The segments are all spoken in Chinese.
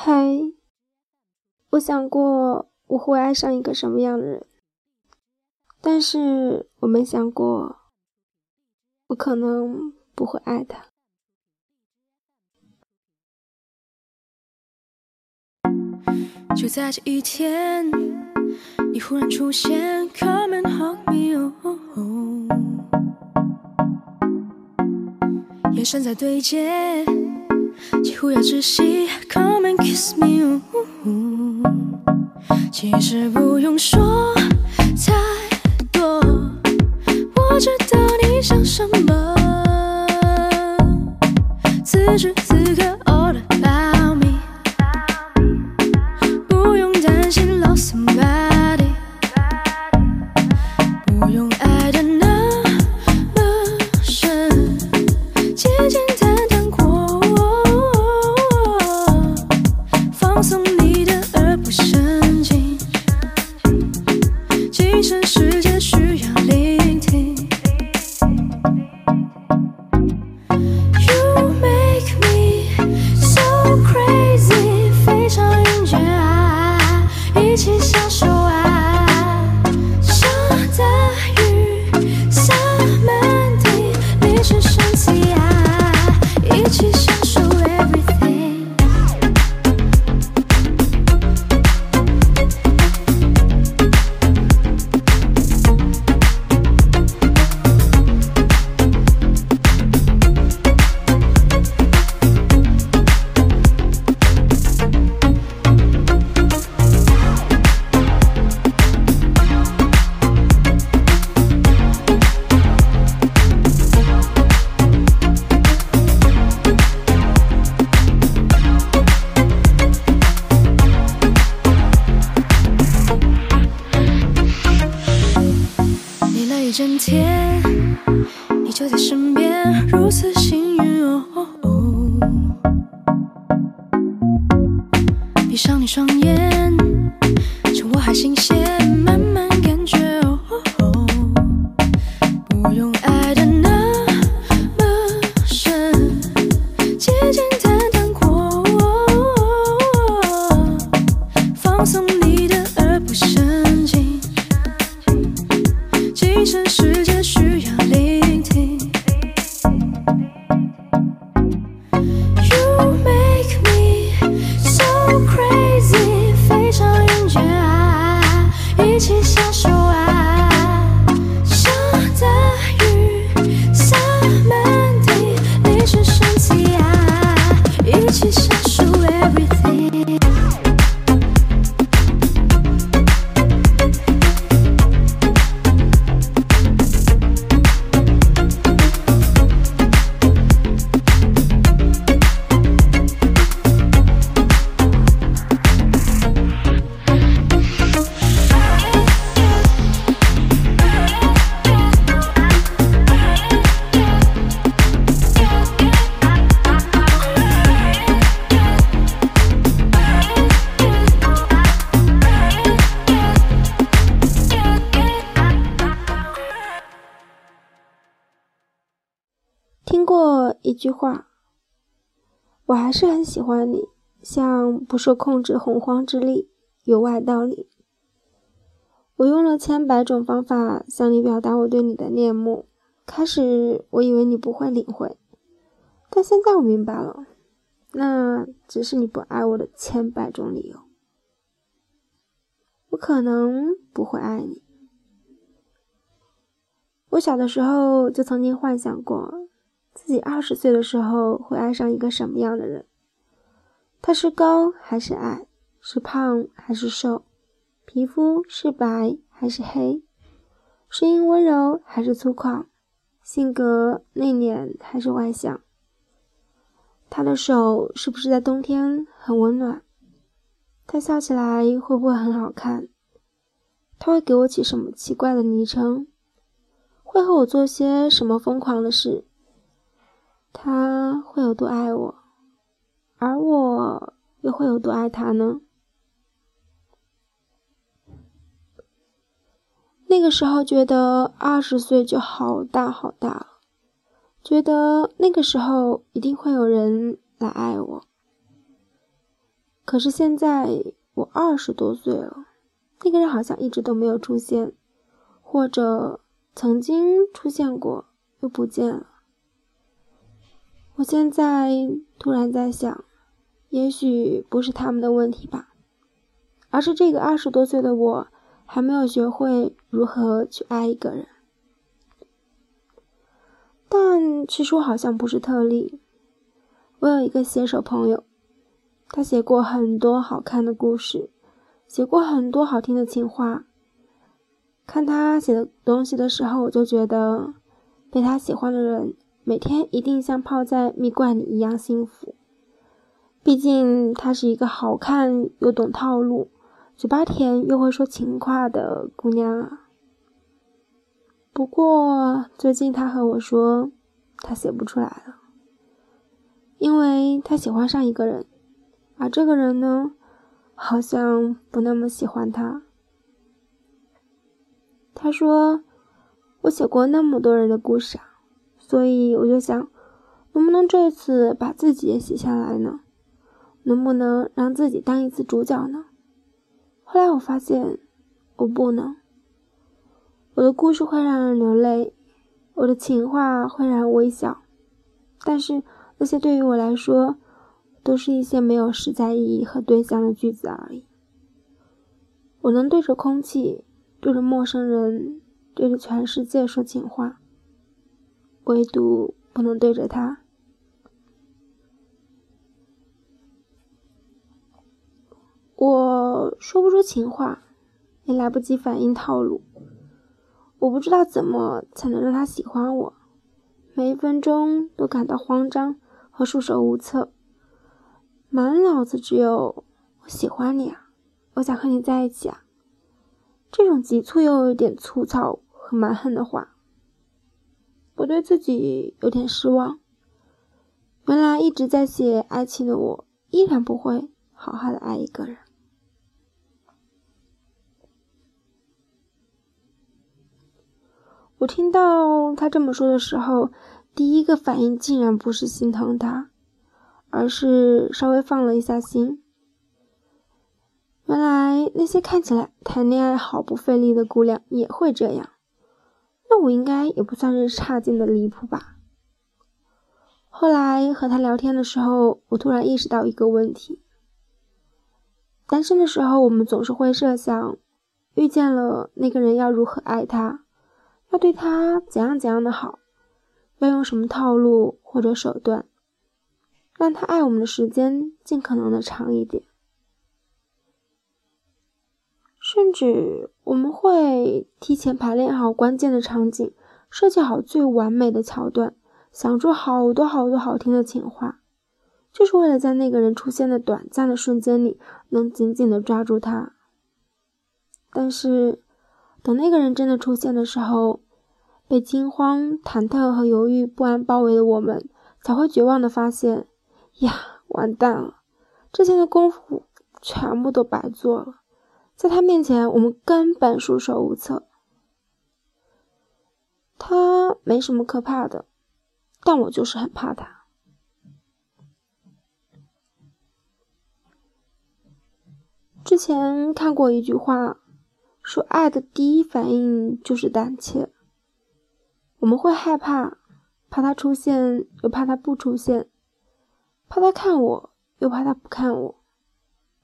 嗨，我想过我会爱上一个什么样的人，但是我没想过我可能不会爱他。就在这一天，你忽然出现，Come and hug me，眼神在对接。几乎要窒息，Come and kiss me。其实不用说太多，我知道你想什么。一句话，我还是很喜欢你，像不受控制洪荒之力，有外道理。我用了千百种方法向你表达我对你的恋慕，开始我以为你不会领会，但现在我明白了，那只是你不爱我的千百种理由。我可能不会爱你。我小的时候就曾经幻想过，自己二十岁的时候会爱上一个什么样的人？他是高还是矮？是胖还是瘦？皮肤是白还是黑？声音温柔还是粗犷？性格内敛还是外向？他的手是不是在冬天很温暖？他笑起来会不会很好看？他会给我起什么奇怪的昵称？会和我做些什么疯狂的事？他会有多爱我，而我又会有多爱他呢？那个时候觉得二十岁就好大好大，觉得那个时候一定会有人来爱我。可是现在我二十多岁了，那个人好像一直都没有出现，或者曾经出现过又不见了。我现在突然在想，也许不是他们的问题吧，而是这个二十多岁的我还没有学会如何去爱一个人。但其实我好像不是特例，我有一个写手朋友。他写过很多好看的故事，写过很多好听的情话。看他写的东西的时候，我就觉得被他喜欢的人每天一定像泡在蜜罐里一样幸福。毕竟她是一个好看又懂套路、嘴巴甜又会说情话的姑娘啊。不过最近他和我说，他写不出来了，因为他喜欢上一个人。而这个人呢，好像不那么喜欢他。他说：“我写过那么多人的故事啊，所以我就想，能不能这次把自己也写下来呢？能不能让自己当一次主角呢？”后来我发现，我不能。我的故事会让人流泪，我的情话会让人微笑，但是那些对于我来说，都是一些没有实在意义和对象的句子而已。我能对着空气、对着陌生人、对着全世界说情话，唯独不能对着他。我说不出情话，也来不及反应套路。我不知道怎么才能让他喜欢我，每一分钟都感到慌张和束手无策。满脑子只有我喜欢你啊，我想和你在一起啊。这种急促又有点粗糙和蛮横的话，我对自己有点失望。原来一直在写爱情的我，依然不会好好的爱一个人。我听到他这么说的时候，第一个反应竟然不是心疼他。而是稍微放了一下心。原来那些看起来谈恋爱毫不费力的姑娘也会这样，那我应该也不算是差劲的离谱吧。后来和他聊天的时候，我突然意识到一个问题：单身的时候，我们总是会设想，遇见了那个人要如何爱他，要对他怎样怎样的好，要用什么套路或者手段。让他爱我们的时间尽可能的长一点，甚至我们会提前排练好关键的场景，设计好最完美的桥段，想出好多好多好听的情话，就是为了在那个人出现的短暂的瞬间里，能紧紧的抓住他。但是，等那个人真的出现的时候，被惊慌、忐忑和犹豫不安包围的我们，才会绝望的发现。呀，完蛋了！之前的功夫全部都白做了，在他面前我们根本束手无策。他没什么可怕的，但我就是很怕他。之前看过一句话，说爱的第一反应就是胆怯。我们会害怕，怕他出现，又怕他不出现。怕他看我，又怕他不看我；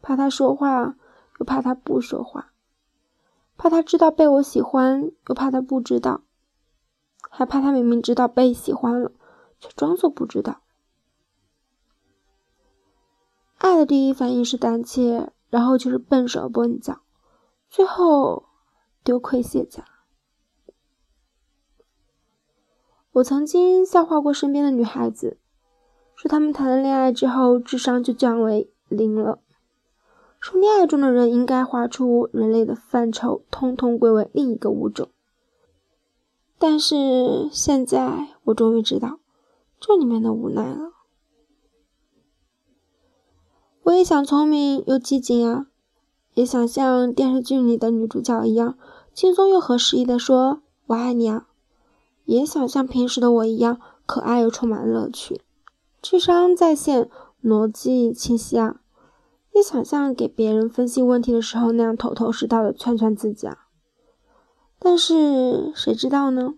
怕他说话，又怕他不说话；怕他知道被我喜欢，又怕他不知道；还怕他明明知道被喜欢了，却装作不知道。爱的第一反应是胆怯，然后就是笨手笨脚，最后丢盔卸甲。我曾经笑话过身边的女孩子。说他们谈了恋爱之后，智商就降为零了。说恋爱中的人应该划出人类的范畴，通通归为另一个物种。但是现在我终于知道这里面的无奈了。我也想聪明又机警啊，也想像电视剧里的女主角一样，轻松又合时宜的说“我爱你啊”，也想像平时的我一样，可爱又充满乐趣。智商在线，逻辑清晰啊！也想像给别人分析问题的时候那样头头是道的劝劝自己啊。但是谁知道呢？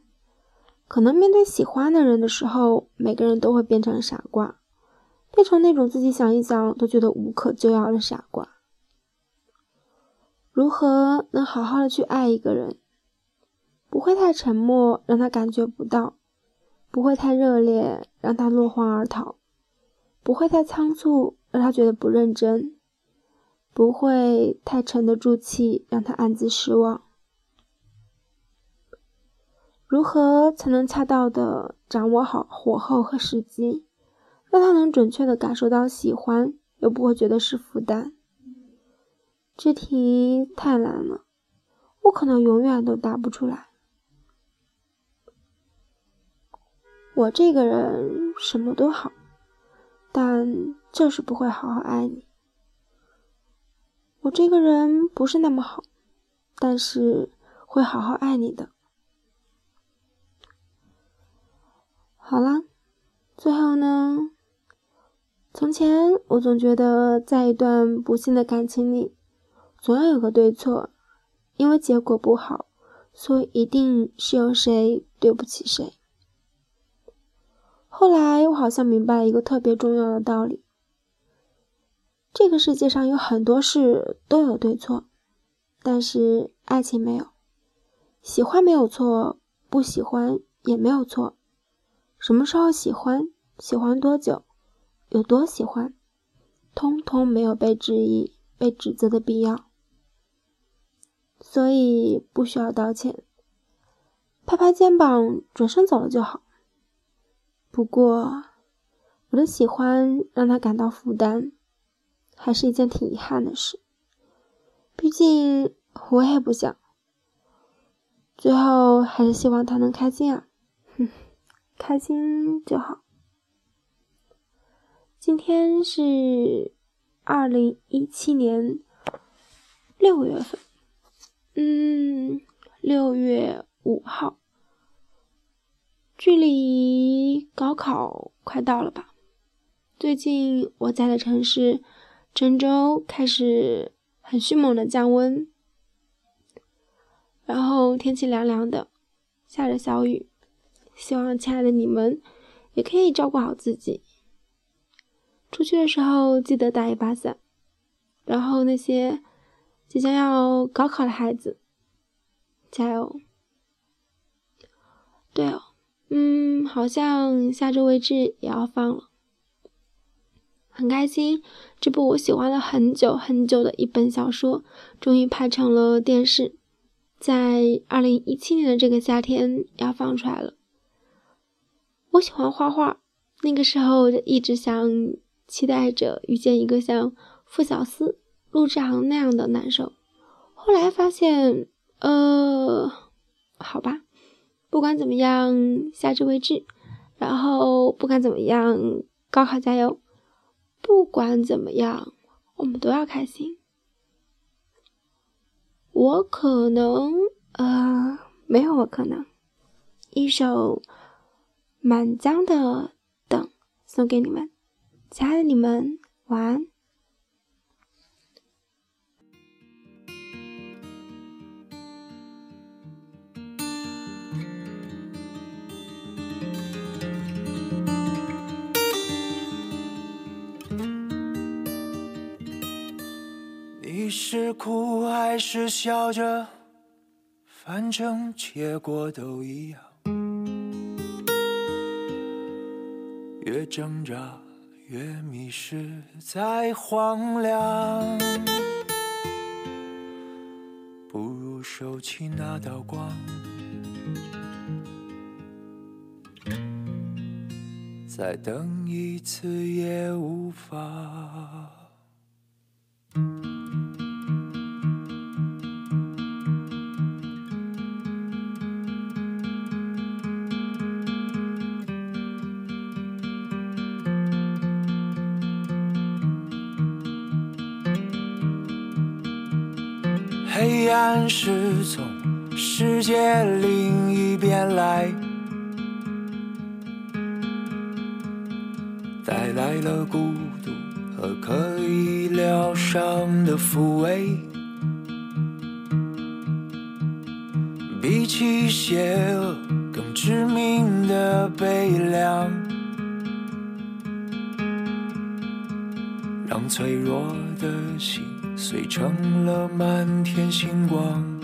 可能面对喜欢的人的时候，每个人都会变成傻瓜，变成那种自己想一想都觉得无可救药的傻瓜。如何能好好的去爱一个人？不会太沉默，让他感觉不到；不会太热烈，让他落荒而逃；不会太仓促，让他觉得不认真；不会太沉得住气，让他暗自失望。如何才能恰到的掌握好火候和时机，让他能准确的感受到喜欢，又不会觉得是负担？这题太难了，我可能永远都答不出来。我这个人什么都好，但就是不会好好爱你。我这个人不是那么好，但是会好好爱你的。好啦，最后呢？从前我总觉得，在一段不幸的感情里，总要有个对错，因为结果不好，所以一定是有谁对不起谁。后来我好像明白了一个特别重要的道理：这个世界上有很多事都有对错，但是爱情没有。喜欢没有错，不喜欢也没有错。什么时候喜欢，喜欢多久，有多喜欢，通通没有被质疑、被指责的必要，所以不需要道歉，拍拍肩膀，转身走了就好。不过，我的喜欢让他感到负担，还是一件挺遗憾的事。毕竟我也不想，最后还是希望他能开心啊。哼开心就好。今天是二零一七年六月份，嗯，六月五号，距离高考快到了吧？最近我在的城市郑州开始很迅猛的降温，然后天气凉凉的，下着小雨。希望亲爱的你们也可以照顾好自己。出去的时候记得带一把伞。然后那些即将要高考的孩子，加油！对哦，嗯，好像下周位置也要放了，很开心。这部我喜欢了很久很久的一本小说，终于拍成了电视，在二零一七年的这个夏天要放出来了。我喜欢画画，那个时候就一直想期待着遇见一个像傅小司、陆志航那样的男生。后来发现，呃，好吧，不管怎么样，下至未至。然后不管怎么样，高考加油！不管怎么样，我们都要开心。我可能，呃，没有我可能，一首。满江的等送给你们，亲爱的你们，晚安。你是哭还是笑着？反正结果都一样。越挣扎越迷失在荒凉，不如收起那道光，再等一次也无妨。黑暗是从世界另一边来，带来了孤独和可以疗伤的抚慰，比起邪恶更致命的悲凉，让脆弱的心碎成了满天星光。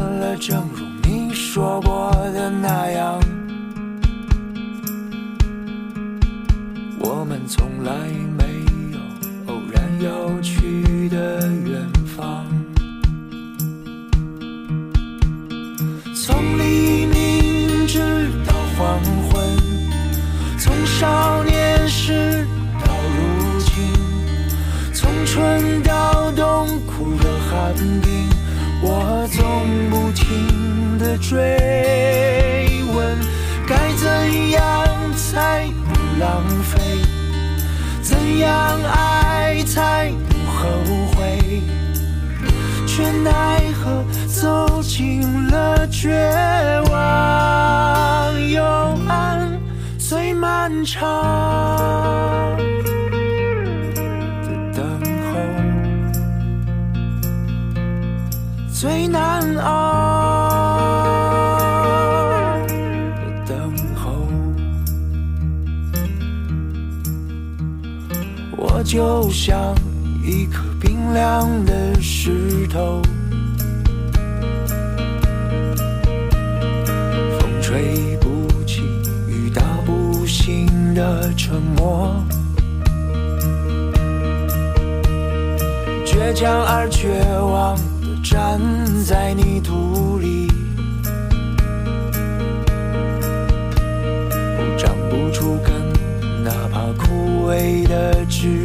了，正如你说过的那样。我们从来没有偶然要去的远方。从黎明直到黄昏，从上总不停的追问，该怎样才不浪费？怎样爱才不后悔？却奈何走进了绝望，幽暗最漫长最难熬的等候。我就像一颗冰凉的石头，风吹不起，雨打不醒的沉默，倔强而绝望站在泥土里，不长不出根，哪怕枯萎的枝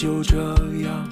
就这样